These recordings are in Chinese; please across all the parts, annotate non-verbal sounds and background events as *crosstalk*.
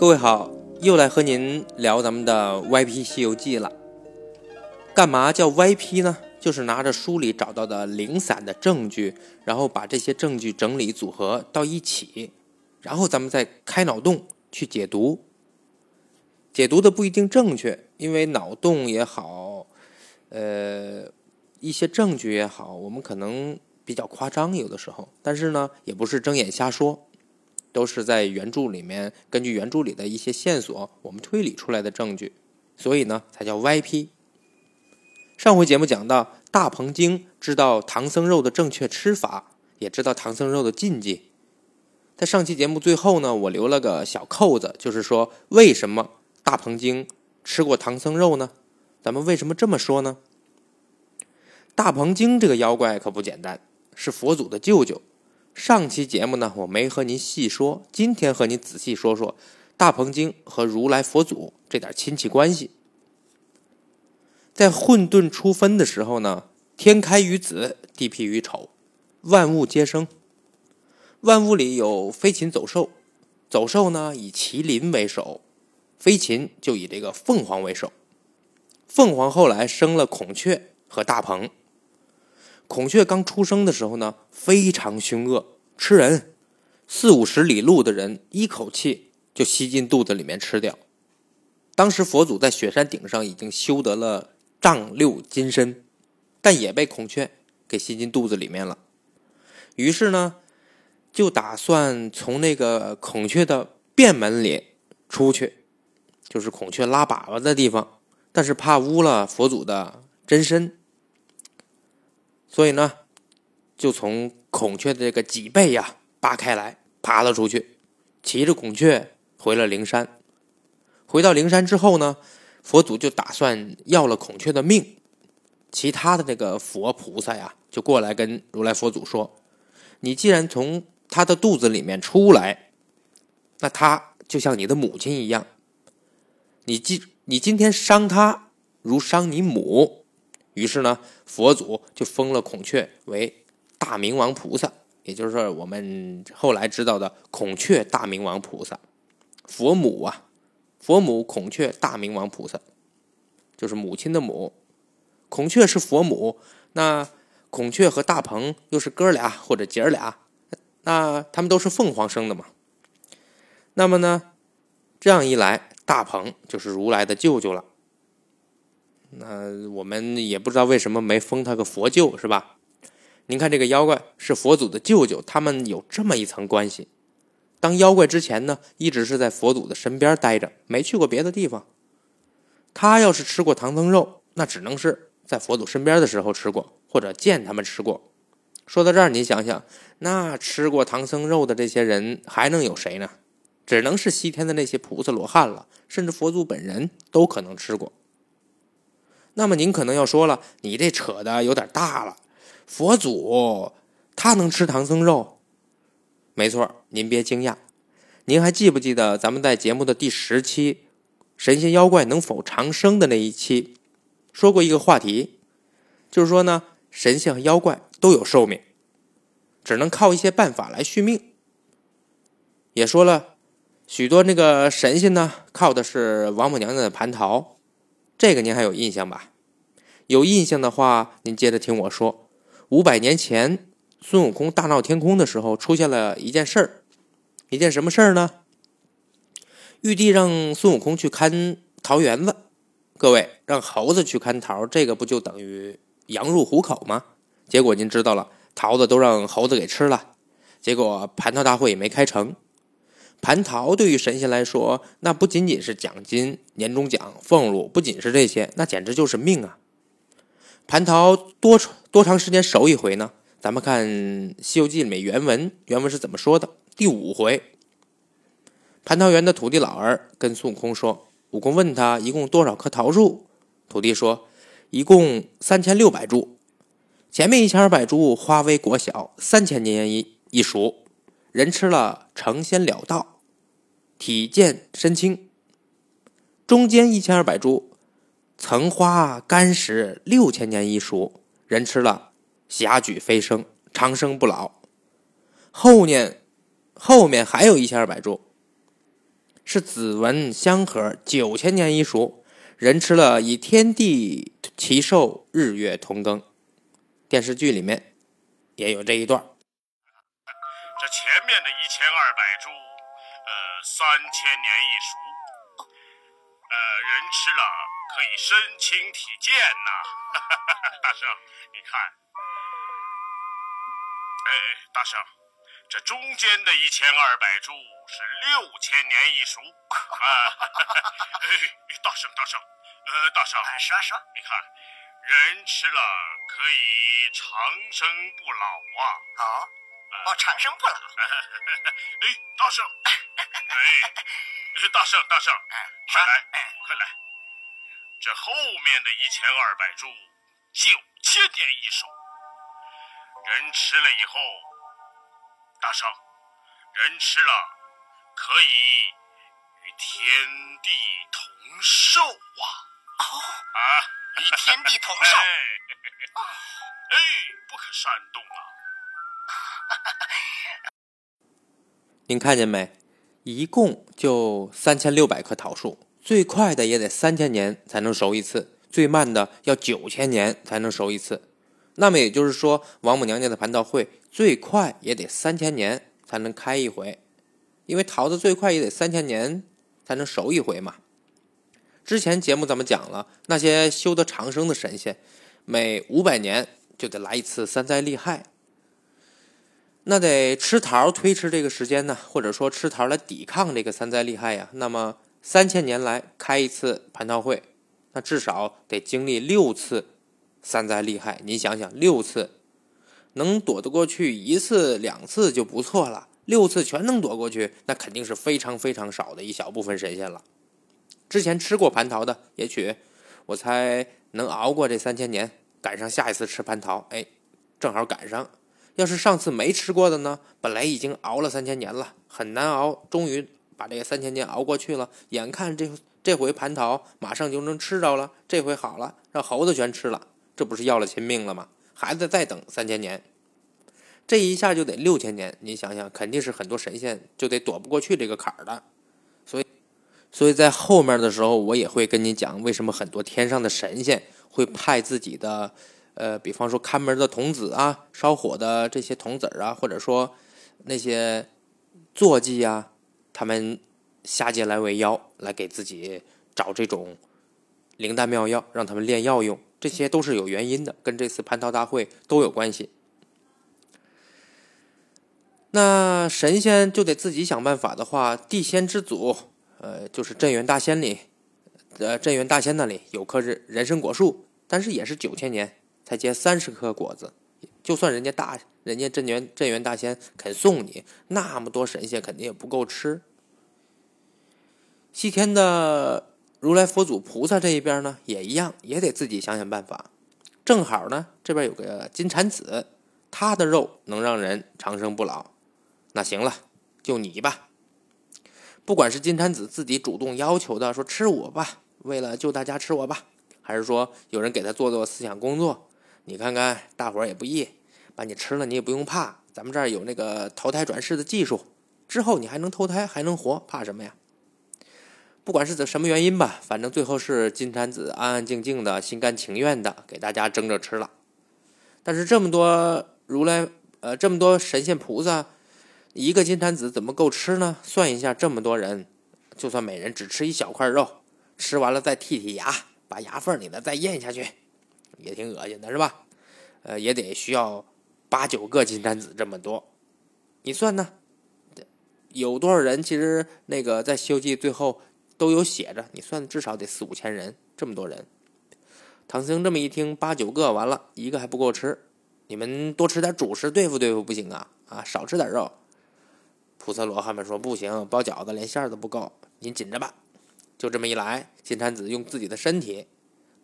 各位好，又来和您聊咱们的 YP 西游记了。干嘛叫 YP 呢？就是拿着书里找到的零散的证据，然后把这些证据整理组合到一起，然后咱们再开脑洞去解读。解读的不一定正确，因为脑洞也好，呃，一些证据也好，我们可能比较夸张，有的时候，但是呢，也不是睁眼瞎说。都是在原著里面根据原著里的一些线索，我们推理出来的证据，所以呢才叫 YP。上回节目讲到，大鹏精知道唐僧肉的正确吃法，也知道唐僧肉的禁忌。在上期节目最后呢，我留了个小扣子，就是说为什么大鹏精吃过唐僧肉呢？咱们为什么这么说呢？大鹏精这个妖怪可不简单，是佛祖的舅舅。上期节目呢，我没和您细说，今天和您仔细说说大鹏经和如来佛祖这点亲戚关系。在混沌初分的时候呢，天开于子，地辟于丑，万物皆生。万物里有飞禽走兽，走兽呢以麒麟为首，飞禽就以这个凤凰为首。凤凰后来生了孔雀和大鹏。孔雀刚出生的时候呢，非常凶恶，吃人，四五十里路的人一口气就吸进肚子里面吃掉。当时佛祖在雪山顶上已经修得了丈六金身，但也被孔雀给吸进肚子里面了。于是呢，就打算从那个孔雀的便门里出去，就是孔雀拉粑粑的地方，但是怕污了佛祖的真身。所以呢，就从孔雀的这个脊背呀扒开来，爬了出去，骑着孔雀回了灵山。回到灵山之后呢，佛祖就打算要了孔雀的命。其他的这个佛菩萨呀，就过来跟如来佛祖说：“你既然从他的肚子里面出来，那他就像你的母亲一样。你今你今天伤他，如伤你母。”于是呢，佛祖就封了孔雀为大明王菩萨，也就是说我们后来知道的孔雀大明王菩萨。佛母啊，佛母孔雀大明王菩萨，就是母亲的母。孔雀是佛母，那孔雀和大鹏又是哥俩或者姐儿俩，那他们都是凤凰生的嘛。那么呢，这样一来，大鹏就是如来的舅舅了。那我们也不知道为什么没封他个佛舅，是吧？您看这个妖怪是佛祖的舅舅，他们有这么一层关系。当妖怪之前呢，一直是在佛祖的身边待着，没去过别的地方。他要是吃过唐僧肉，那只能是在佛祖身边的时候吃过，或者见他们吃过。说到这儿，您想想，那吃过唐僧肉的这些人还能有谁呢？只能是西天的那些菩萨罗汉了，甚至佛祖本人都可能吃过。那么您可能要说了，你这扯的有点大了。佛祖他能吃唐僧肉？没错，您别惊讶。您还记不记得咱们在节目的第十期《神仙妖怪能否长生》的那一期，说过一个话题，就是说呢，神仙和妖怪都有寿命，只能靠一些办法来续命。也说了许多那个神仙呢，靠的是王母娘娘的蟠桃。这个您还有印象吧？有印象的话，您接着听我说。五百年前，孙悟空大闹天宫的时候，出现了一件事儿。一件什么事儿呢？玉帝让孙悟空去看桃园子。各位，让猴子去看桃，这个不就等于羊入虎口吗？结果您知道了，桃子都让猴子给吃了。结果蟠桃大会也没开成。蟠桃对于神仙来说，那不仅仅是奖金、年终奖、俸禄，不仅是这些，那简直就是命啊！蟠桃多多长时间熟一回呢？咱们看《西游记》里面原文，原文是怎么说的？第五回，蟠桃园的土地老儿跟孙悟空说：“悟空问他一共多少棵桃树？”土地说：“一共三千六百株。前面一千二百株花微果小，三千年一一熟。”人吃了成仙了道，体健身轻。中间一千二百株，层花干实，六千年一熟。人吃了霞举飞升，长生不老。后面后面还有一千二百株，是子文香盒九千年一熟，人吃了以天地齐寿，日月同庚。电视剧里面也有这一段。这前面的一千二百株，呃，三千年一熟，呃，人吃了可以身轻体健呐。*laughs* 大圣，你看，哎，大圣。这中间的一千二百株是六千年一熟啊！大 *laughs* 圣，大圣，呃，大圣，说说，你看，人吃了可以长生不老啊！哦，哦，长生不老。*laughs* 哎，大圣，*laughs* 哎，大圣，大圣，快来，快来！这后面的一千二百株九千年一熟，人吃了以后。大圣，人吃了可以与天地同寿啊！哦，啊，与天地同 *laughs* 寿，哎，不可煽动啊！您看见没？一共就三千六百棵桃树，最快的也得三千年才能熟一次，最慢的要九千年才能熟一次。那么也就是说，王母娘娘的蟠桃会。最快也得三千年才能开一回，因为桃子最快也得三千年才能熟一回嘛。之前节目咱们讲了，那些修得长生的神仙，每五百年就得来一次三灾厉害，那得吃桃推迟这个时间呢，或者说吃桃来抵抗这个三灾厉害呀。那么三千年来开一次蟠桃会，那至少得经历六次三灾厉害。您想想，六次。能躲得过去一次两次就不错了，六次全能躲过去，那肯定是非常非常少的一小部分神仙了。之前吃过蟠桃的，也许我猜能熬过这三千年，赶上下一次吃蟠桃，哎，正好赶上。要是上次没吃过的呢，本来已经熬了三千年了，很难熬，终于把这三千年熬过去了。眼看这这回蟠桃马上就能吃着了，这回好了，让猴子全吃了，这不是要了亲命了吗？还得再等三千年，这一下就得六千年。你想想，肯定是很多神仙就得躲不过去这个坎儿的。所以，所以在后面的时候，我也会跟你讲，为什么很多天上的神仙会派自己的，呃，比方说看门的童子啊，烧火的这些童子啊，或者说那些坐骑啊，他们下界来为妖，来给自己找这种灵丹妙药，让他们炼药用。这些都是有原因的，跟这次蟠桃大会都有关系。那神仙就得自己想办法的话，地仙之祖，呃，就是镇元大仙里，呃，镇元大仙那里有棵人参果树，但是也是九千年才结三十颗果子。就算人家大，人家镇元镇元大仙肯送你那么多神仙，肯定也不够吃。西天的。如来佛祖、菩萨这一边呢，也一样，也得自己想想办法。正好呢，这边有个金蝉子，它的肉能让人长生不老。那行了，就你吧。不管是金蝉子自己主动要求的，说吃我吧，为了救大家吃我吧，还是说有人给他做做思想工作，你看看大伙儿也不易，把你吃了你也不用怕，咱们这儿有那个投胎转世的技术，之后你还能投胎还能活，怕什么呀？不管是什么原因吧，反正最后是金蝉子安安静静的、心甘情愿的给大家蒸着吃了。但是这么多如来，呃，这么多神仙菩萨，一个金蝉子怎么够吃呢？算一下，这么多人，就算每人只吃一小块肉，吃完了再剔剔牙，把牙缝里的再咽下去，也挺恶心的，是吧？呃，也得需要八九个金蝉子这么多，你算呢？有多少人？其实那个在《西游记》最后。都有写着，你算至少得四五千人，这么多人。唐僧这么一听，八九个完了，一个还不够吃，你们多吃点主食对付对付不行啊啊，少吃点肉。菩萨罗汉们说不行，包饺子连馅儿都不够，您紧着吧。就这么一来，金蝉子用自己的身体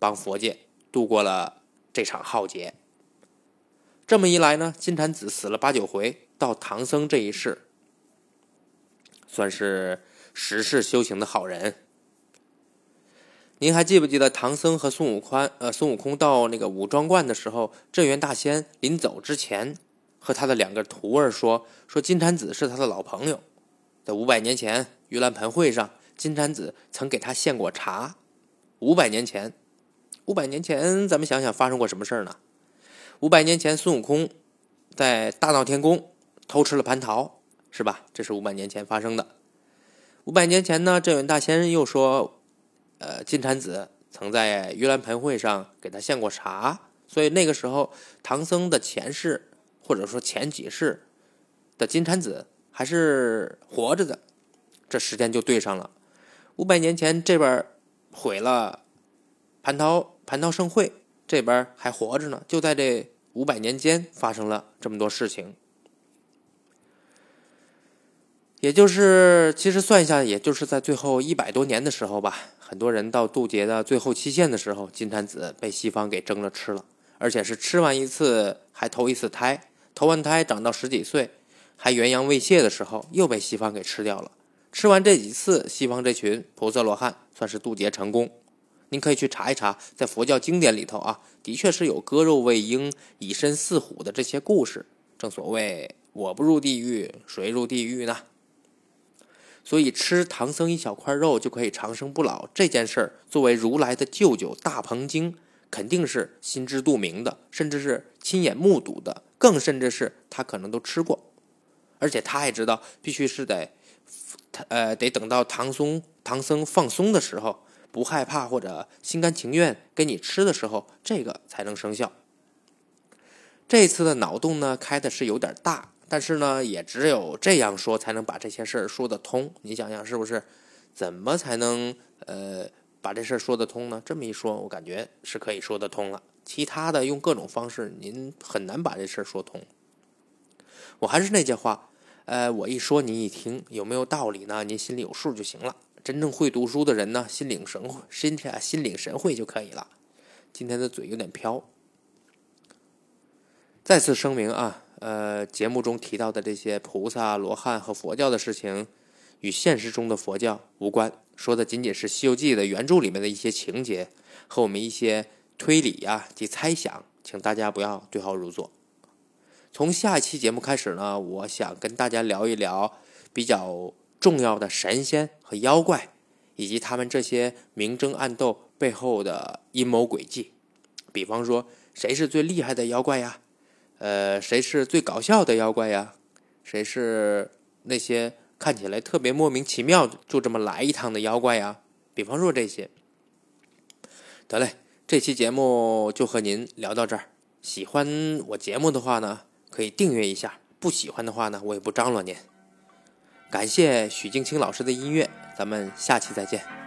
帮佛界度过了这场浩劫。这么一来呢，金蝉子死了八九回，到唐僧这一世，算是。十世修行的好人，您还记不记得唐僧和孙悟空？呃，孙悟空到那个五庄观的时候，镇元大仙临走之前和他的两个徒儿说：“说金蝉子是他的老朋友，在五百年前盂兰盆会上，金蝉子曾给他献过茶。五百年前，五百年前，咱们想想发生过什么事儿呢？五百年前，孙悟空在大闹天宫偷吃了蟠桃，是吧？这是五百年前发生的。五百年前呢，镇元大仙又说，呃，金蝉子曾在盂兰盆会上给他献过茶，所以那个时候唐僧的前世或者说前几世的金蝉子还是活着的，这时间就对上了。五百年前这边毁了蟠桃蟠桃盛会，这边还活着呢，就在这五百年间发生了这么多事情。也就是，其实算一下，也就是在最后一百多年的时候吧，很多人到渡劫的最后期限的时候，金蝉子被西方给蒸了吃了，而且是吃完一次还投一次胎，投完胎长到十几岁，还元阳未泄的时候，又被西方给吃掉了。吃完这几次，西方这群菩萨罗汉算是渡劫成功。您可以去查一查，在佛教经典里头啊，的确是有割肉喂鹰、以身饲虎的这些故事。正所谓“我不入地狱，谁入地狱呢？”所以吃唐僧一小块肉就可以长生不老这件事儿，作为如来的舅舅大鹏经，肯定是心知肚明的，甚至是亲眼目睹的，更甚至是他可能都吃过，而且他也知道，必须是得，呃，得等到唐僧唐僧放松的时候，不害怕或者心甘情愿给你吃的时候，这个才能生效。这次的脑洞呢，开的是有点大。但是呢，也只有这样说才能把这些事儿说得通。你想想是不是？怎么才能呃把这事儿说得通呢？这么一说，我感觉是可以说得通了。其他的用各种方式，您很难把这事儿说通。我还是那句话，呃，我一说您一听有没有道理呢？您心里有数就行了。真正会读书的人呢，心领神会，心啊心领神会就可以了。今天的嘴有点飘。再次声明啊。呃，节目中提到的这些菩萨、罗汉和佛教的事情，与现实中的佛教无关，说的仅仅是《西游记》的原著里面的一些情节和我们一些推理呀及猜想，请大家不要对号入座。从下一期节目开始呢，我想跟大家聊一聊比较重要的神仙和妖怪，以及他们这些明争暗斗背后的阴谋诡计。比方说，谁是最厉害的妖怪呀？呃，谁是最搞笑的妖怪呀？谁是那些看起来特别莫名其妙就这么来一趟的妖怪呀？比方说这些。得嘞，这期节目就和您聊到这儿。喜欢我节目的话呢，可以订阅一下；不喜欢的话呢，我也不张罗您。感谢许静清老师的音乐，咱们下期再见。